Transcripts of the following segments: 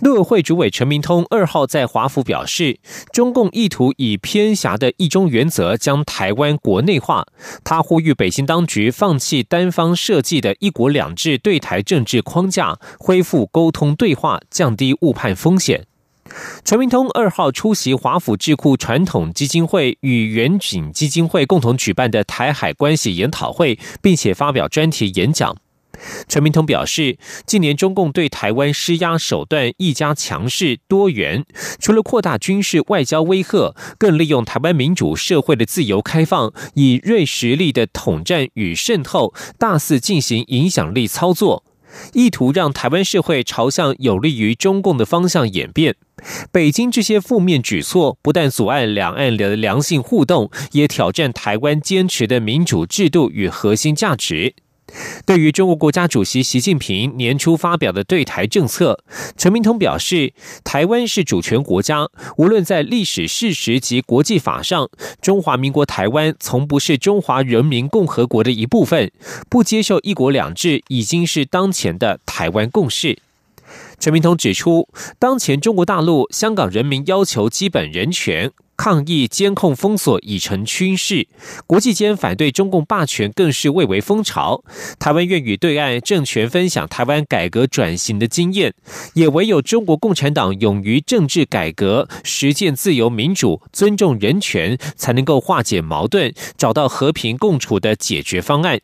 陆委会主委陈明通二号在华府表示，中共意图以偏狭的一中原则将台湾国内化。他呼吁北京当局放弃单方设计的一国两制对台政治框架，恢复沟通对话，降低误判风险。陈明通二号出席华府智库传统基金会与远景基金会共同举办的台海关系研讨会，并且发表专题演讲。陈明通表示，近年中共对台湾施压手段愈加强势多元，除了扩大军事外交威吓，更利用台湾民主社会的自由开放，以锐实力的统战与渗透，大肆进行影响力操作，意图让台湾社会朝向有利于中共的方向演变。北京这些负面举措，不但阻碍两岸的良性互动，也挑战台湾坚持的民主制度与核心价值。对于中国国家主席习近平年初发表的对台政策，陈明通表示，台湾是主权国家，无论在历史事实及国际法上，中华民国台湾从不是中华人民共和国的一部分，不接受一国两制已经是当前的台湾共识。陈明通指出，当前中国大陆、香港人民要求基本人权。抗议监控封锁已成趋势，国际间反对中共霸权更是蔚为风潮。台湾愿与对岸政权分享台湾改革转型的经验，也唯有中国共产党勇于政治改革、实践自由民主、尊重人权，才能够化解矛盾，找到和平共处的解决方案。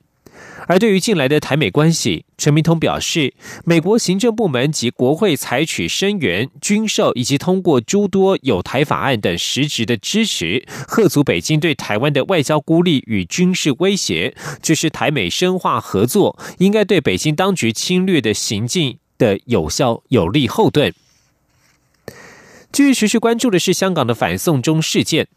而对于近来的台美关系，陈明通表示，美国行政部门及国会采取声援、军售以及通过诸多有台法案等实质的支持，贺阻北京对台湾的外交孤立与军事威胁，这是台美深化合作应该对北京当局侵略的行径的有效有力后盾。继续持续关注的是香港的反送中事件。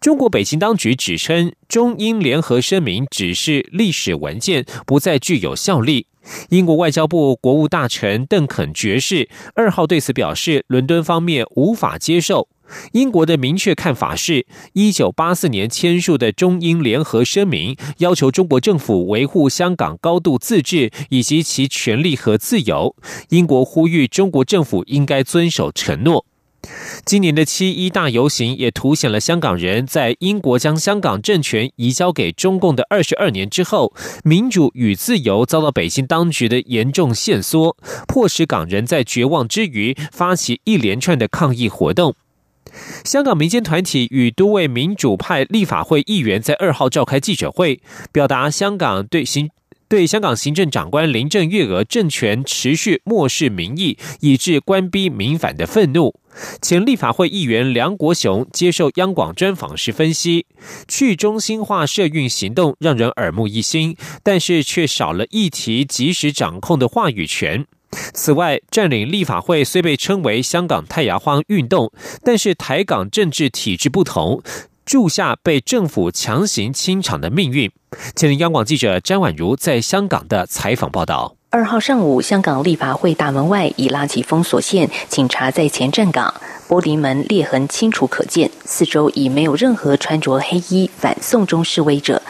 中国北京当局指称，中英联合声明只是历史文件，不再具有效力。英国外交部国务大臣邓肯爵士二号对此表示，伦敦方面无法接受。英国的明确看法是，一九八四年签署的中英联合声明要求中国政府维护香港高度自治以及其权利和自由。英国呼吁中国政府应该遵守承诺。今年的七一大游行也凸显了香港人在英国将香港政权移交给中共的二十二年之后，民主与自由遭到北京当局的严重限缩，迫使港人在绝望之余发起一连串的抗议活动。香港民间团体与多位民主派立法会议员在二号召开记者会，表达香港对行。对香港行政长官林郑月娥政权持续漠视民意，以致官逼民反的愤怒。前立法会议员梁国雄接受央广专访时分析，去中心化社运行动让人耳目一新，但是却少了议题及时掌控的话语权。此外，占领立法会虽被称为香港太阳花运动，但是台港政治体制不同。住下被政府强行清场的命运。前央广记者詹婉如在香港的采访报道。二号上午，香港立法会大门外已拉起封锁线，警察在前站岗，玻璃门裂痕清楚可见，四周已没有任何穿着黑衣反送中示威者。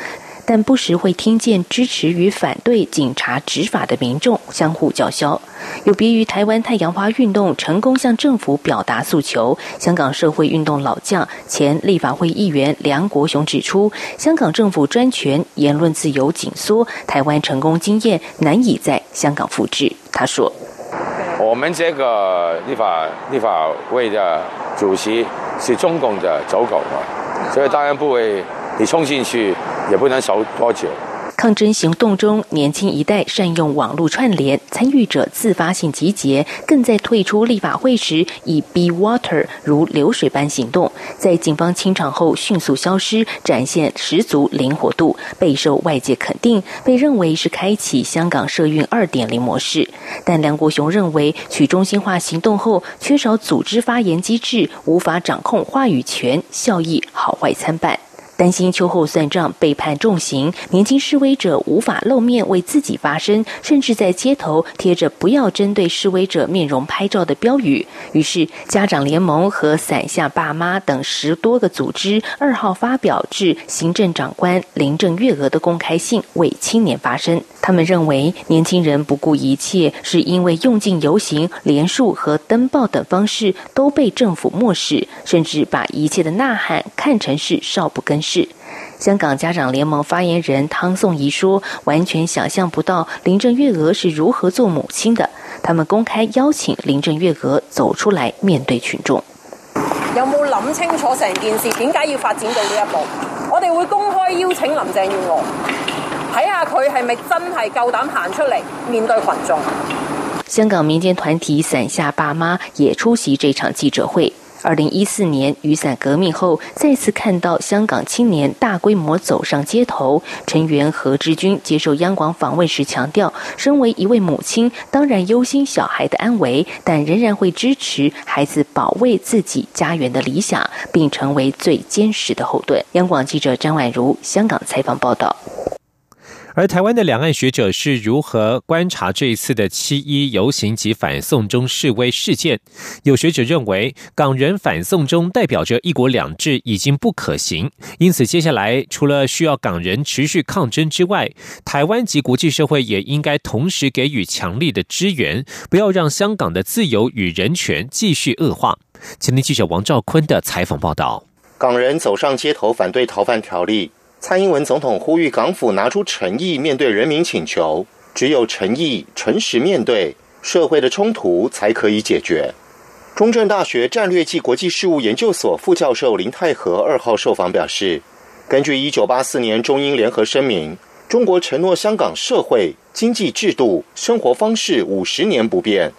但不时会听见支持与反对警察执法的民众相互叫嚣。有别于台湾太阳花运动成功向政府表达诉求，香港社会运动老将、前立法会议员梁国雄指出，香港政府专权、言论自由紧缩，台湾成功经验难以在香港复制。他说：“我们这个立法立法会的主席是中共的走狗嘛，所以当然不会你冲进去。”也不能少多久。抗争行动中，年轻一代善用网络串联，参与者自发性集结，更在退出立法会时以 “be water” 如流水般行动，在警方清场后迅速消失，展现十足灵活度，备受外界肯定，被认为是开启香港社运二点零模式。但梁国雄认为，去中心化行动后缺少组织发言机制，无法掌控话语权，效益好坏参半。担心秋后算账被判重刑，年轻示威者无法露面为自己发声，甚至在街头贴着“不要针对示威者面容拍照”的标语。于是，家长联盟和伞下爸妈等十多个组织二号发表致行政长官林郑月娥的公开信，为青年发声。他们认为，年轻人不顾一切，是因为用尽游行、连署和登报等方式都被政府漠视，甚至把一切的呐喊看成是少不更事。香港家长联盟发言人汤颂仪说：“完全想象不到林郑月娥是如何做母亲的。他们公开邀请林郑月娥走出来面对群众。有冇諗清楚成件事點解要發展到呢一步？我哋會公開邀請林鄭月娥。”睇下佢係咪真係夠膽行出嚟面對群眾？香港民间团体伞下爸妈也出席这场记者会。二零一四年雨伞革命后，再次看到香港青年大规模走上街头。成员何志军接受央广访问时强调，身为一位母亲，当然忧心小孩的安危，但仍然会支持孩子保卫自己家园的理想，并成为最坚实的后盾。央广记者张婉如香港采访报道。而台湾的两岸学者是如何观察这一次的七一游行及反送中示威事件？有学者认为，港人反送中代表着一国两制已经不可行，因此接下来除了需要港人持续抗争之外，台湾及国际社会也应该同时给予强力的支援，不要让香港的自由与人权继续恶化。前天记者王兆坤的采访报道：港人走上街头反对逃犯条例。蔡英文总统呼吁港府拿出诚意面对人民请求，只有诚意、诚实面对社会的冲突，才可以解决。中正大学战略暨国际事务研究所副教授林泰和二号受访表示，根据一九八四年中英联合声明，中国承诺香港社会、经济制度、生活方式五十年不变，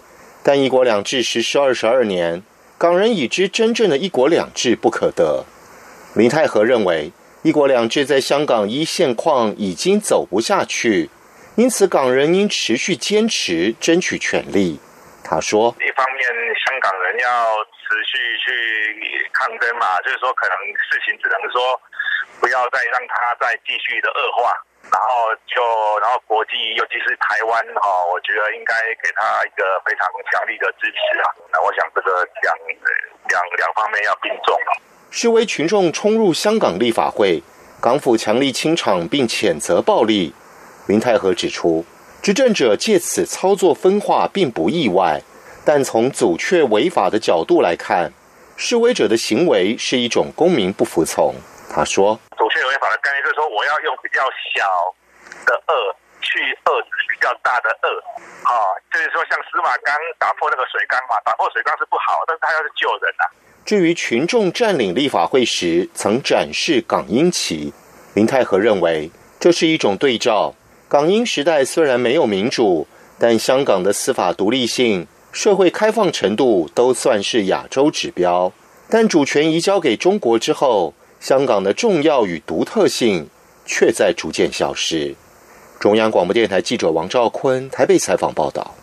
但一国两制实施二十二年，港人已知真正的一国两制不可得。林泰和认为。一国两制在香港一线况已经走不下去，因此港人应持续坚持争取权利。他说：“一方面，香港人要持续去抗争嘛，就是说，可能事情只能说不要再让它再继续的恶化，然后就然后国际，尤其是台湾哈，我觉得应该给他一个非常强力的支持啊。那我想这个两两两方面要并重。”示威群众冲入香港立法会，港府强力清场并谴责暴力。林泰和指出，执政者借此操作分化并不意外，但从阻却违法的角度来看，示威者的行为是一种公民不服从。他说：“阻却违法的概念就是说，我要用比较小的恶去遏制比较大的恶。啊，就是说像司马刚打破那个水缸嘛，打破水缸是不好，但是他要是救人呐。”至于群众占领立法会时曾展示港英旗，林泰和认为这是一种对照。港英时代虽然没有民主，但香港的司法独立性、社会开放程度都算是亚洲指标。但主权移交给中国之后，香港的重要与独特性却在逐渐消失。中央广播电台记者王兆坤台北采访报道。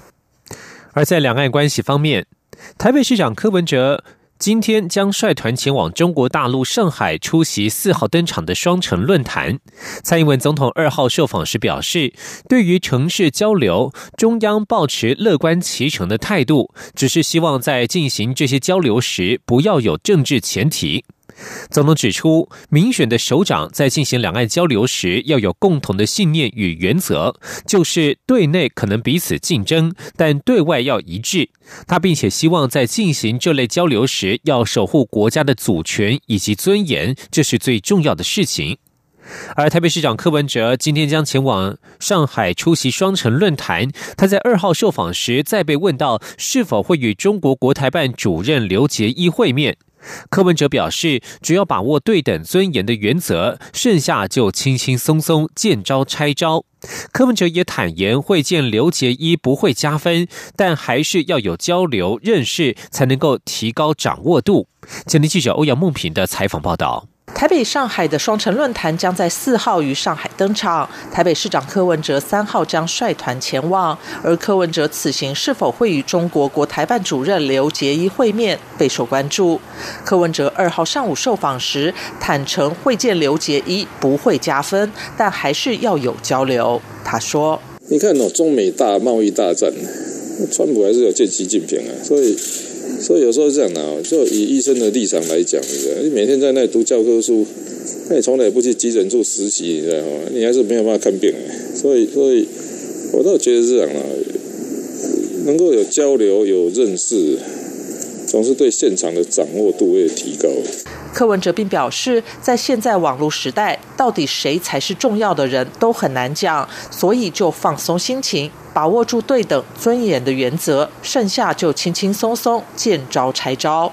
而在两岸关系方面，台北市长柯文哲。今天将率团前往中国大陆上海出席四号登场的双城论坛。蔡英文总统二号受访时表示，对于城市交流，中央保持乐观其成的态度，只是希望在进行这些交流时，不要有政治前提。总统指出，民选的首长在进行两岸交流时，要有共同的信念与原则，就是对内可能彼此竞争，但对外要一致。他并且希望在进行这类交流时，要守护国家的主权以及尊严，这是最重要的事情。而台北市长柯文哲今天将前往上海出席双城论坛。他在二号受访时，再被问到是否会与中国国台办主任刘捷一会面。柯文哲表示，只要把握对等尊严的原则，剩下就轻轻松松见招拆招。柯文哲也坦言，会见刘杰一不会加分，但还是要有交流认识，才能够提高掌握度。前天记者欧阳梦平的采访报道。台北、上海的双城论坛将在四号于上海登场。台北市长柯文哲三号将率团前往，而柯文哲此行是否会与中国国台办主任刘捷一会面，备受关注。柯文哲二号上午受访时坦诚，会见刘捷一不会加分，但还是要有交流。他说：“你看哦，中美大贸易大战，川普还是有见习近平啊，所以。”所以有时候是这样的啊，就以医生的立场来讲，你知道，你每天在那里读教科书，那你从来不去急诊处实习，你知道吗？你还是没有办法看病。所以，所以我倒觉得是这样啊，能够有交流、有认识，总是对现场的掌握度会提高。柯文哲并表示，在现在网络时代，到底谁才是重要的人都很难讲，所以就放松心情。把握住对等尊严的原则，剩下就轻轻松松见招拆招。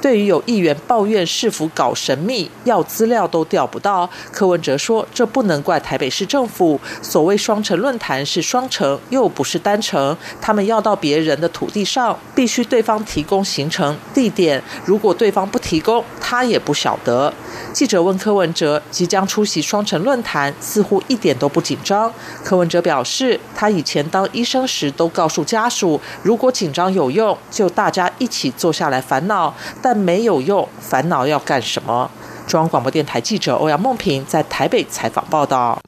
对于有议员抱怨市府搞神秘，要资料都调不到，柯文哲说：“这不能怪台北市政府。所谓双城论坛是双城，又不是单城。他们要到别人的土地上，必须对方提供行程地点。如果对方不提供，他也不晓得。”记者问柯文哲：“即将出席双城论坛，似乎一点都不紧张。”柯文哲表示：“他以前当医生时都告诉家属，如果紧张有用，就大家一起坐下来烦恼。”但但没有用，烦恼要干什么？中央广播电台记者欧阳梦平在台北采访报道。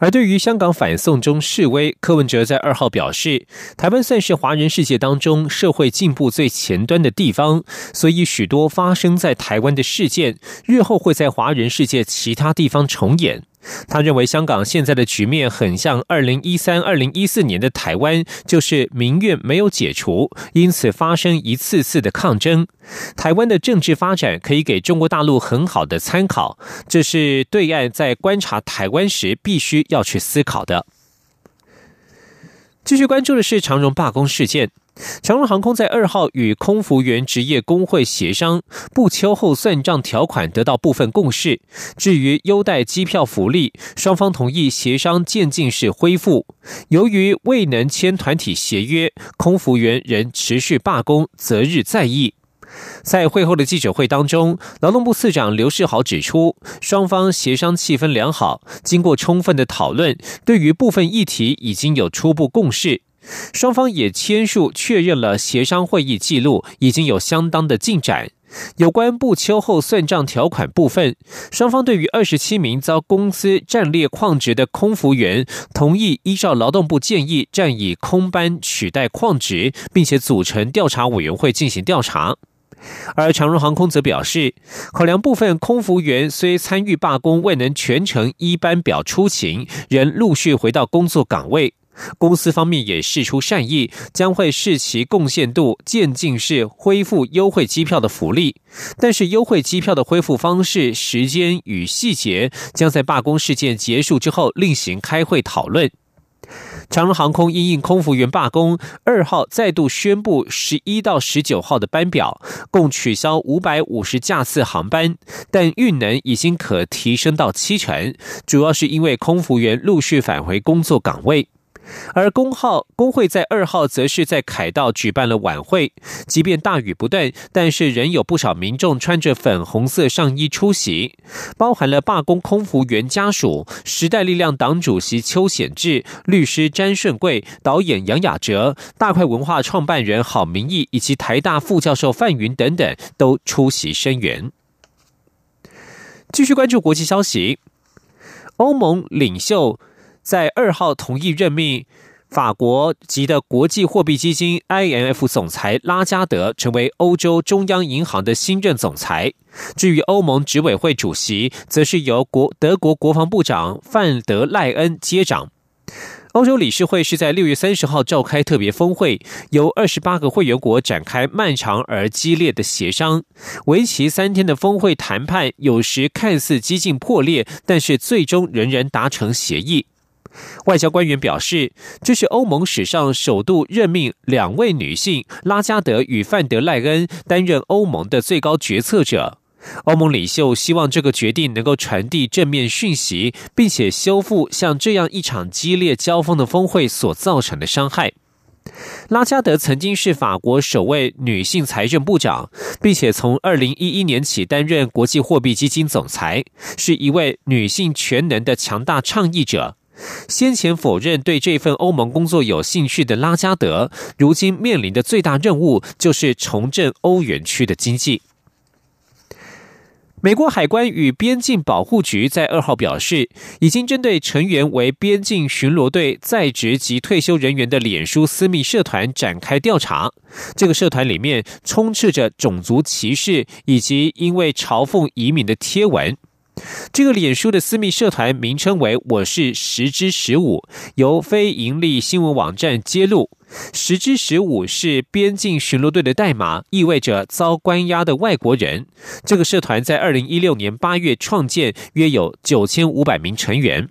而对于香港反送中示威，柯文哲在二号表示，台湾算是华人世界当中社会进步最前端的地方，所以许多发生在台湾的事件，日后会在华人世界其他地方重演。他认为香港现在的局面很像二零一三、二零一四年的台湾，就是民怨没有解除，因此发生一次次的抗争。台湾的政治发展可以给中国大陆很好的参考，这是对岸在观察台湾时必须要去思考的。继续关注的是长荣罢工事件。长荣航空在二号与空服员职业工会协商，不秋后算账条款得到部分共识。至于优待机票福利，双方同意协商渐进式恢复。由于未能签团体协约，空服员仍持续罢工，择日再议。在会后的记者会当中，劳动部次长刘世豪指出，双方协商气氛良好，经过充分的讨论，对于部分议题已经有初步共识。双方也签署确认了协商会议记录，已经有相当的进展。有关不秋后算账条款部分，双方对于二十七名遭公司战列旷职的空服员，同意依照劳动部建议，暂以空班取代旷职，并且组成调查委员会进行调查。而长荣航空则表示，考量部分空服员虽参与罢工未能全程依班表出勤，仍陆续回到工作岗位。公司方面也释出善意，将会视其贡献度渐进式恢复优惠机票的福利，但是优惠机票的恢复方式、时间与细节将在罢工事件结束之后另行开会讨论。长荣航空因应空服员罢工，二号再度宣布十一到十九号的班表共取消五百五十架次航班，但运能已经可提升到七成，主要是因为空服员陆续返回工作岗位。而工号工会在二号则是在凯道举办了晚会，即便大雨不断，但是仍有不少民众穿着粉红色上衣出席，包含了罢工空服员家属、时代力量党主席邱显志、律师詹顺贵、导演杨雅哲、大块文化创办人郝明义以及台大副教授范云等等都出席声援。继续关注国际消息，欧盟领袖。在二号同意任命法国籍的国际货币基金 IMF 总裁拉加德成为欧洲中央银行的新任总裁。至于欧盟执委会主席，则是由国德国国防部长范德赖恩接掌。欧洲理事会是在六月三十号召开特别峰会，由二十八个会员国展开漫长而激烈的协商。为期三天的峰会谈判，有时看似几近破裂，但是最终仍然达成协议。外交官员表示，这是欧盟史上首度任命两位女性拉加德与范德赖恩担任欧盟的最高决策者。欧盟领袖希望这个决定能够传递正面讯息，并且修复像这样一场激烈交锋的峰会所造成的伤害。拉加德曾经是法国首位女性财政部长，并且从二零一一年起担任国际货币基金总裁，是一位女性全能的强大倡议者。先前否认对这份欧盟工作有兴趣的拉加德，如今面临的最大任务就是重振欧元区的经济。美国海关与边境保护局在二号表示，已经针对成员为边境巡逻队在职及退休人员的脸书私密社团展开调查。这个社团里面充斥着种族歧视以及因为嘲讽移民的贴文。这个脸书的私密社团名称为“我是十之十五”，由非盈利新闻网站揭露。十之十五是边境巡逻队的代码，意味着遭关押的外国人。这个社团在二零一六年八月创建，约有九千五百名成员。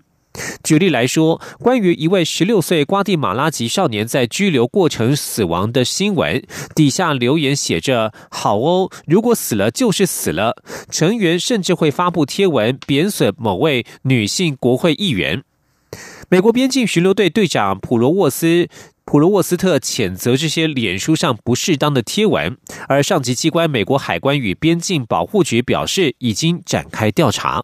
举例来说，关于一位十六岁瓜地马拉籍少年在拘留过程死亡的新闻，底下留言写着：“好哦，如果死了就是死了。”成员甚至会发布贴文贬损某位女性国会议员。美国边境巡逻队队长普罗沃斯。普罗沃斯特谴责这些脸书上不适当的贴文，而上级机关美国海关与边境保护局表示已经展开调查。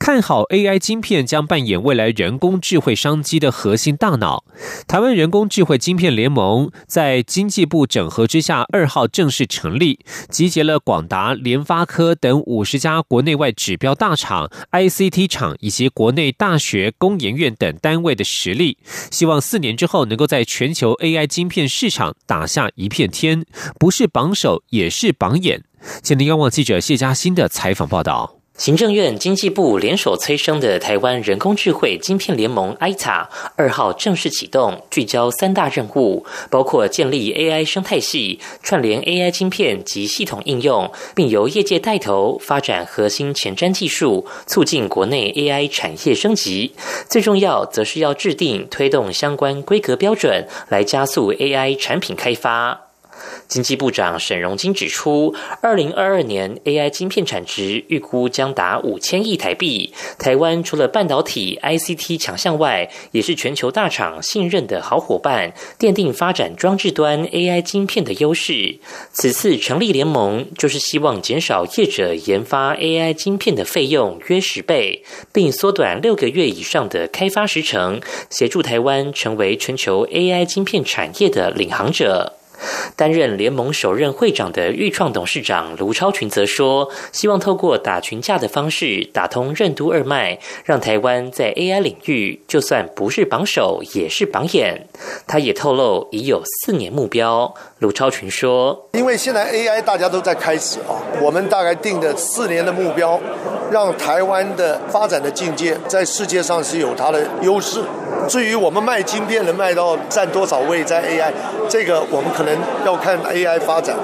看好 AI 晶片将扮演未来人工智慧商机的核心大脑。台湾人工智慧晶片联盟在经济部整合之下，二号正式成立，集结了广达、联发科等五十家国内外指标大厂、ICT 厂以及国内大学、工研院等单位的实力，希望四年之后能够在全球 AI 晶片市场打下一片天，不是榜首也是榜眼。请听央广记者谢嘉欣的采访报道。行政院、经济部联手催生的台湾人工智慧晶片联盟 （ITA） 二号正式启动，聚焦三大任务，包括建立 AI 生态系、串联 AI 晶片及系统应用，并由业界带头发展核心前瞻技术，促进国内 AI 产业升级。最重要，则是要制定推动相关规格标准，来加速 AI 产品开发。经济部长沈荣金指出，二零二二年 AI 晶片产值预估将达五千亿台币。台湾除了半导体 ICT 强项外，也是全球大厂信任的好伙伴，奠定发展装置端 AI 晶片的优势。此次成立联盟，就是希望减少业者研发 AI 晶片的费用约十倍，并缩短六个月以上的开发时程，协助台湾成为全球 AI 晶片产业的领航者。担任联盟首任会长的豫创董事长卢超群则说：“希望透过打群架的方式打通任督二脉，让台湾在 AI 领域就算不是榜首也是榜眼。”他也透露已有四年目标。卢超群说：“因为现在 AI 大家都在开始啊，我们大概定的四年的目标，让台湾的发展的境界在世界上是有它的优势。至于我们卖晶片能卖到占多少位在 AI，这个我们可能要看 AI 发展。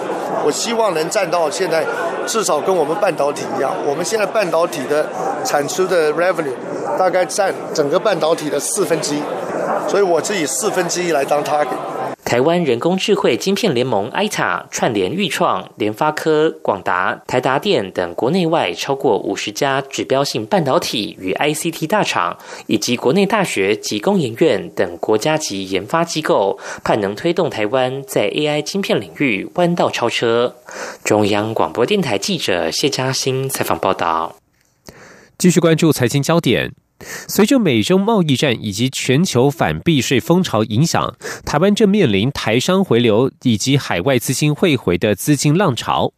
我希望能占到现在至少跟我们半导体一样。我们现在半导体的产出的 revenue 大概占整个半导体的四分之一，所以我是以四分之一来当 target。”台湾人工智慧晶片联盟 （ITA） 串联豫创、联发科、广达、台达电等国内外超过五十家指标性半导体与 ICT 大厂，以及国内大学及工研院等国家级研发机构，盼能推动台湾在 AI 晶片领域弯道超车。中央广播电台记者谢嘉欣采访报道。继续关注财经焦点。随着美中贸易战以及全球反避税风潮影响，台湾正面临台商回流以及海外资金汇回的资金浪潮。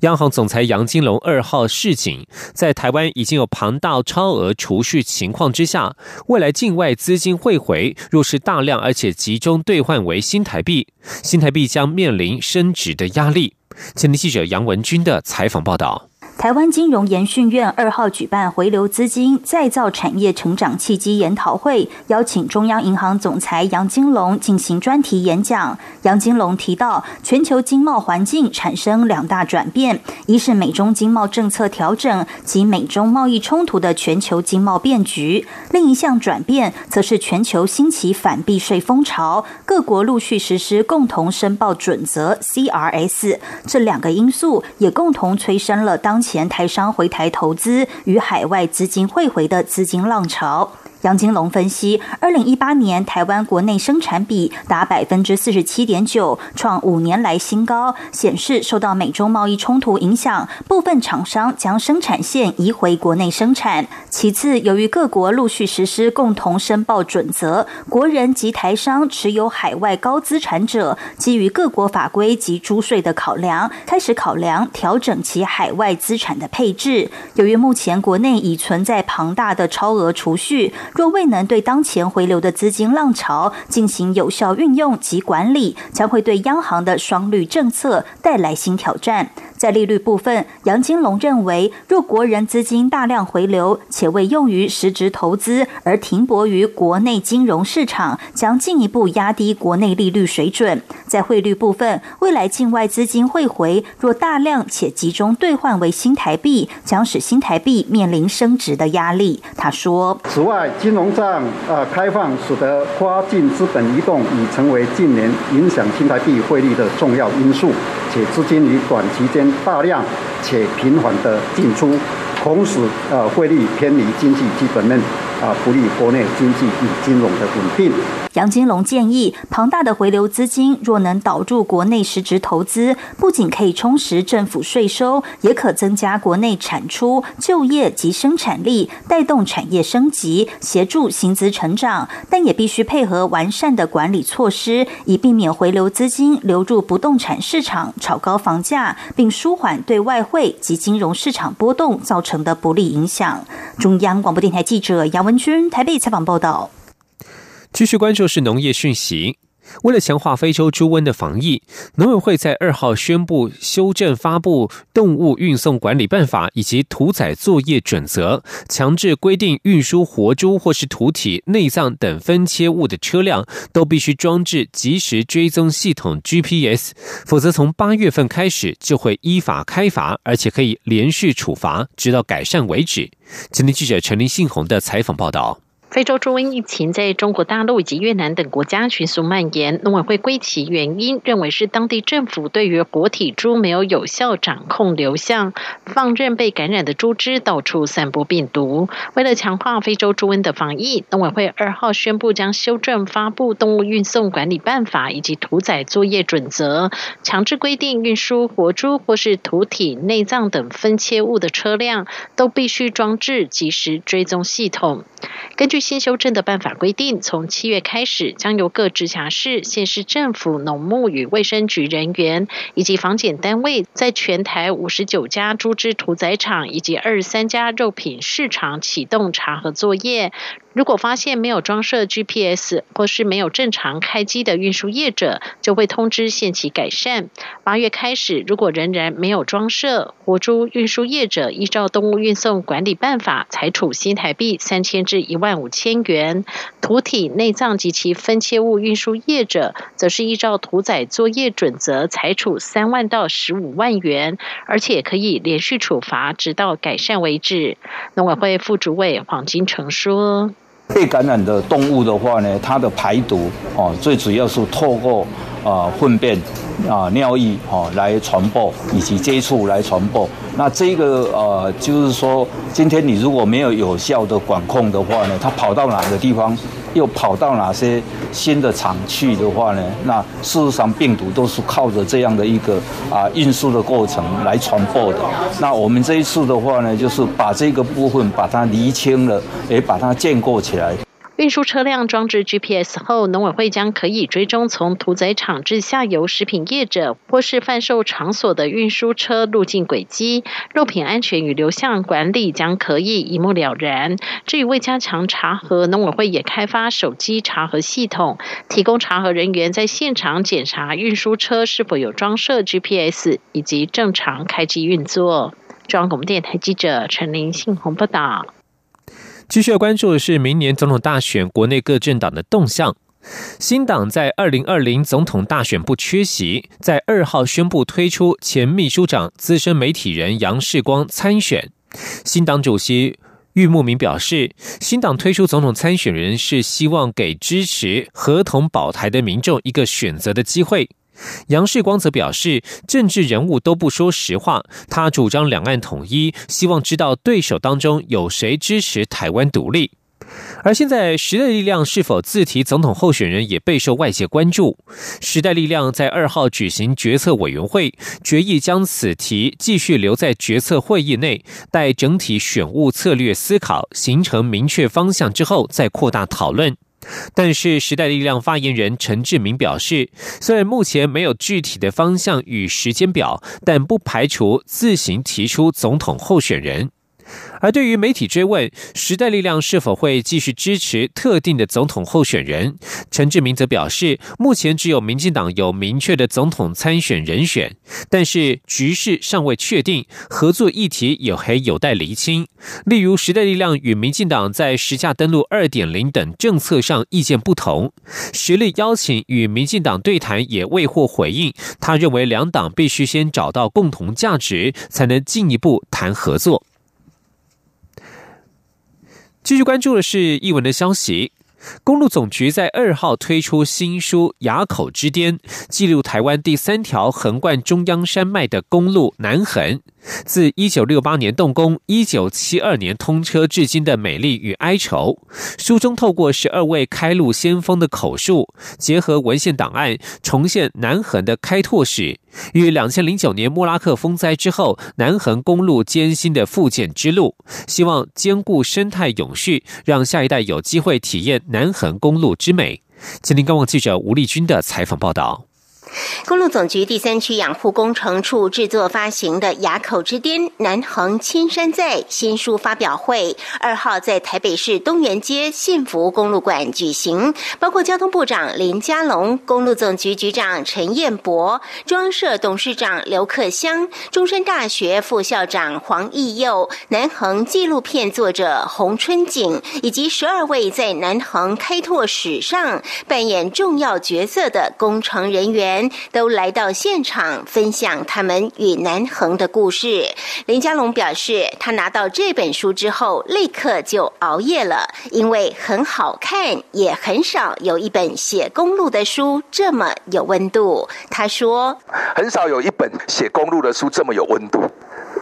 央行总裁杨金龙二号示警，在台湾已经有庞大超额储蓄情况之下，未来境外资金汇回若是大量而且集中兑换为新台币，新台币将面临升值的压力。前天记者杨文军的采访报道。台湾金融研训院二号举办回流资金再造产业成长契机研讨会，邀请中央银行总裁杨金龙进行专题演讲。杨金龙提到，全球经贸环境产生两大转变，一是美中经贸政策调整及美中贸易冲突的全球经贸变局；另一项转变，则是全球兴起反避税风潮，各国陆续实施共同申报准则 （CRS）。这两个因素也共同催生了当前。前台商回台投资与海外资金汇回的资金浪潮。杨金龙分析，二零一八年台湾国内生产比达百分之四十七点九，创五年来新高，显示受到美中贸易冲突影响，部分厂商将生产线移回国内生产。其次，由于各国陆续实施共同申报准则，国人及台商持有海外高资产者，基于各国法规及租税的考量，开始考量调整其海外资产的配置。由于目前国内已存在庞大的超额储蓄。若未能对当前回流的资金浪潮进行有效运用及管理，将会对央行的双率政策带来新挑战。在利率部分，杨金龙认为，若国人资金大量回流，且未用于实质投资，而停泊于国内金融市场，将进一步压低国内利率水准。在汇率部分，未来境外资金汇回若大量且集中兑换为新台币，将使新台币面临升值的压力。他说：“此外，金融账呃开放，使得跨境资本移动已成为近年影响新台币汇率的重要因素，且资金于短期间。”大量且频繁的进出，同时呃汇率偏离经济基本面。啊，不利国内经济与金融的稳定。杨金龙建议，庞大的回流资金若能导入国内实质投资，不仅可以充实政府税收，也可增加国内产出、就业及生产力，带动产业升级，协助薪资成长。但也必须配合完善的管理措施，以避免回流资金流入不动产市场，炒高房价，并舒缓对外汇及金融市场波动造成的不利影响。中央广播电台记者杨文。台北采访报道。继续关注是农业讯息。为了强化非洲猪瘟的防疫，农委会在二号宣布修正发布动物运送管理办法以及屠宰作业准则，强制规定运输活猪或是屠体、内脏等分切物的车辆都必须装置即时追踪系统 GPS，否则从八月份开始就会依法开罚，而且可以连续处罚，直到改善为止。今天记者陈林信宏的采访报道。非洲猪瘟疫情在中国大陆以及越南等国家迅速蔓延，农委会归其原因，认为是当地政府对于活体猪没有有效掌控流向，放任被感染的猪只到处散播病毒。为了强化非洲猪瘟的防疫，农委会二号宣布将修正发布动物运送管理办法以及屠宰作业准则，强制规定运输活猪或是屠体、内脏等分切物的车辆都必须装置即时追踪系统。根据新修正的办法规定，从七月开始，将由各直辖市、县市政府、农牧与卫生局人员以及防检单位，在全台五十九家猪只屠宰场以及二十三家肉品市场启动查核作业。如果发现没有装设 GPS 或是没有正常开机的运输业者，就会通知限期改善。八月开始，如果仍然没有装设，活猪运输业者依照动物运送管理办法，裁处新台币三千至一万五千元；土体、内脏及其分切物运输业者，则是依照屠宰作业准则，裁处三万到十五万元，而且可以连续处罚，直到改善为止。农委会副主委黄金城说。被感染的动物的话呢，它的排毒哦，最主要是透过啊粪便啊尿液哦来传播，以及接触来传播。那这个呃，就是说，今天你如果没有有效的管控的话呢，它跑到哪个地方？又跑到哪些新的厂去的话呢？那事实上病毒都是靠着这样的一个啊运输的过程来传播的。那我们这一次的话呢，就是把这个部分把它厘清了，也把它建构起来。运输车辆装置 GPS 后，农委会将可以追踪从屠宰场至下游食品业者或是贩售场所的运输车路径轨迹，肉品安全与流向管理将可以一目了然。至于为加强查核，农委会也开发手机查核系统，提供查核人员在现场检查运输车是否有装设 GPS 以及正常开机运作。中央广播电台记者陈林信宏报道。继续要关注的是明年总统大选，国内各政党的动向。新党在二零二零总统大选不缺席，在二号宣布推出前秘书长、资深媒体人杨世光参选。新党主席郁慕明表示，新党推出总统参选人是希望给支持合同保台的民众一个选择的机会。杨世光则表示，政治人物都不说实话。他主张两岸统一，希望知道对手当中有谁支持台湾独立。而现在，时代力量是否自提总统候选人也备受外界关注。时代力量在二号举行决策委员会，决议将此题继续留在决策会议内，待整体选务策略思考形成明确方向之后，再扩大讨论。但是，时代力量发言人陈志明表示，虽然目前没有具体的方向与时间表，但不排除自行提出总统候选人。而对于媒体追问时代力量是否会继续支持特定的总统候选人，陈志明则表示，目前只有民进党有明确的总统参选人选，但是局势尚未确定，合作议题也还有待厘清。例如，时代力量与民进党在实价登录二点零等政策上意见不同，实力邀请与民进党对谈也未获回应。他认为，两党必须先找到共同价值，才能进一步谈合作。继续关注的是译文的消息。公路总局在二号推出新书《崖口之巅》，记录台湾第三条横贯中央山脉的公路南横。自一九六八年动工，一九七二年通车至今的美丽与哀愁。书中透过十二位开路先锋的口述，结合文献档案，重现南横的开拓史与两千零九年莫拉克风灾之后南横公路艰辛的复建之路。希望兼顾生态永续，让下一代有机会体验南横公路之美。吉林高网记者吴丽君的采访报道。公路总局第三区养护工程处制作发行的《崖口之巅南横青山在》新书发表会，二号在台北市东园街幸福公路馆举行，包括交通部长林佳龙、公路总局局长陈彦博、装设董事长刘克湘、中山大学副校长黄义佑、南横纪录片作者洪春景，以及十二位在南横开拓史上扮演重要角色的工程人员。都来到现场分享他们与南横的故事。林家龙表示，他拿到这本书之后，立刻就熬夜了，因为很好看，也很少有一本写公路的书这么有温度。他说：“很少有一本写公路的书这么有温度，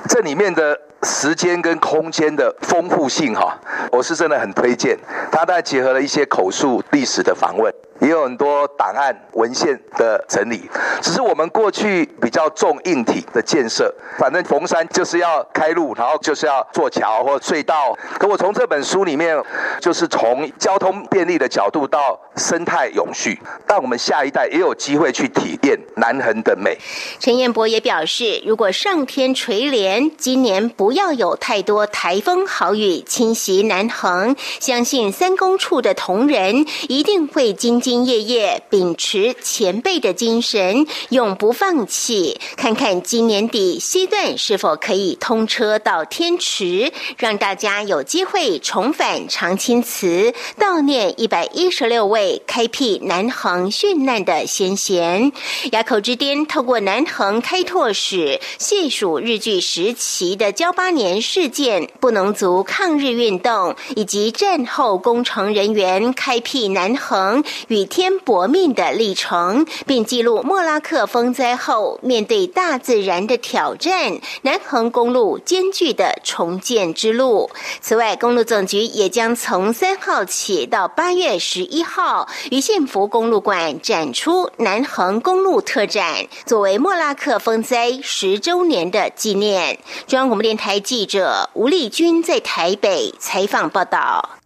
这里面的。”时间跟空间的丰富性，哈，我是真的很推荐。它在结合了一些口述历史的访问，也有很多档案文献的整理。只是我们过去比较重硬体的建设，反正逢山就是要开路，然后就是要做桥或隧道。可我从这本书里面，就是从交通便利的角度到生态永续，让我们下一代也有机会去体验南横的美。陈彦博也表示，如果上天垂怜，今年不。要有太多台风豪雨侵袭南横，相信三公处的同仁一定会兢兢业业，秉持前辈的精神，永不放弃。看看今年底西段是否可以通车到天池，让大家有机会重返长青祠，悼念一百一十六位开辟南横殉难的先贤。垭口之巅透过南横开拓史，细数日据时期的交。八年事件、不能族抗日运动以及战后工程人员开辟南横与天搏命的历程，并记录莫拉克风灾后面对大自然的挑战，南横公路艰巨的重建之路。此外，公路总局也将从三号起到八月十一号，于幸福公路馆展出南横公路特展，作为莫拉克风灾十周年的纪念。中央广播电台。记者吴丽君在台北采访报道。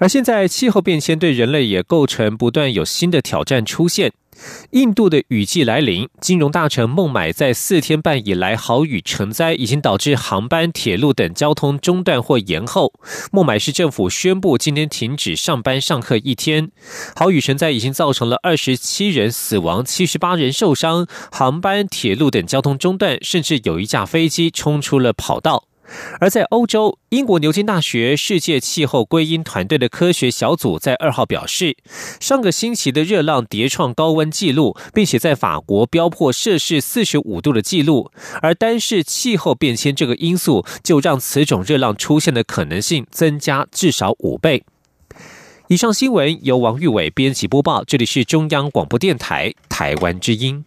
而现在，气候变迁对人类也构成不断有新的挑战出现。印度的雨季来临，金融大臣孟买在四天半以来豪雨成灾，已经导致航班、铁路等交通中断或延后。孟买市政府宣布今天停止上班上课一天。豪雨成灾已经造成了二十七人死亡、七十八人受伤，航班、铁路等交通中断，甚至有一架飞机冲出了跑道。而在欧洲，英国牛津大学世界气候归因团队的科学小组在二号表示，上个星期的热浪叠创高温纪录，并且在法国飙破摄氏四十五度的纪录。而单是气候变迁这个因素，就让此种热浪出现的可能性增加至少五倍。以上新闻由王玉伟编辑播报，这里是中央广播电台台湾之音。